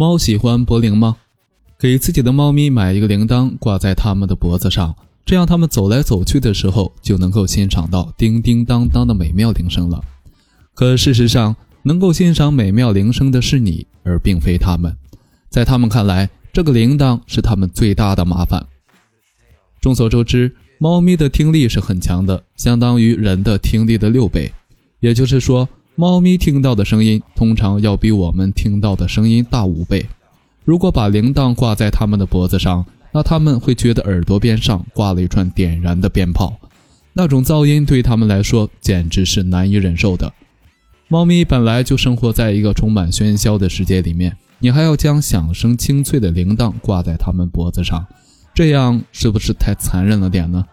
猫喜欢拨铃吗？给自己的猫咪买一个铃铛挂在它们的脖子上，这样它们走来走去的时候就能够欣赏到叮叮当当的美妙铃声了。可事实上，能够欣赏美妙铃声的是你，而并非它们。在他们看来，这个铃铛是他们最大的麻烦。众所周知，猫咪的听力是很强的，相当于人的听力的六倍。也就是说，猫咪听到的声音通常要比我们听到的声音大五倍。如果把铃铛挂在它们的脖子上，那它们会觉得耳朵边上挂了一串点燃的鞭炮，那种噪音对它们来说简直是难以忍受的。猫咪本来就生活在一个充满喧嚣的世界里面，你还要将响声清脆的铃铛挂在它们脖子上，这样是不是太残忍了点呢？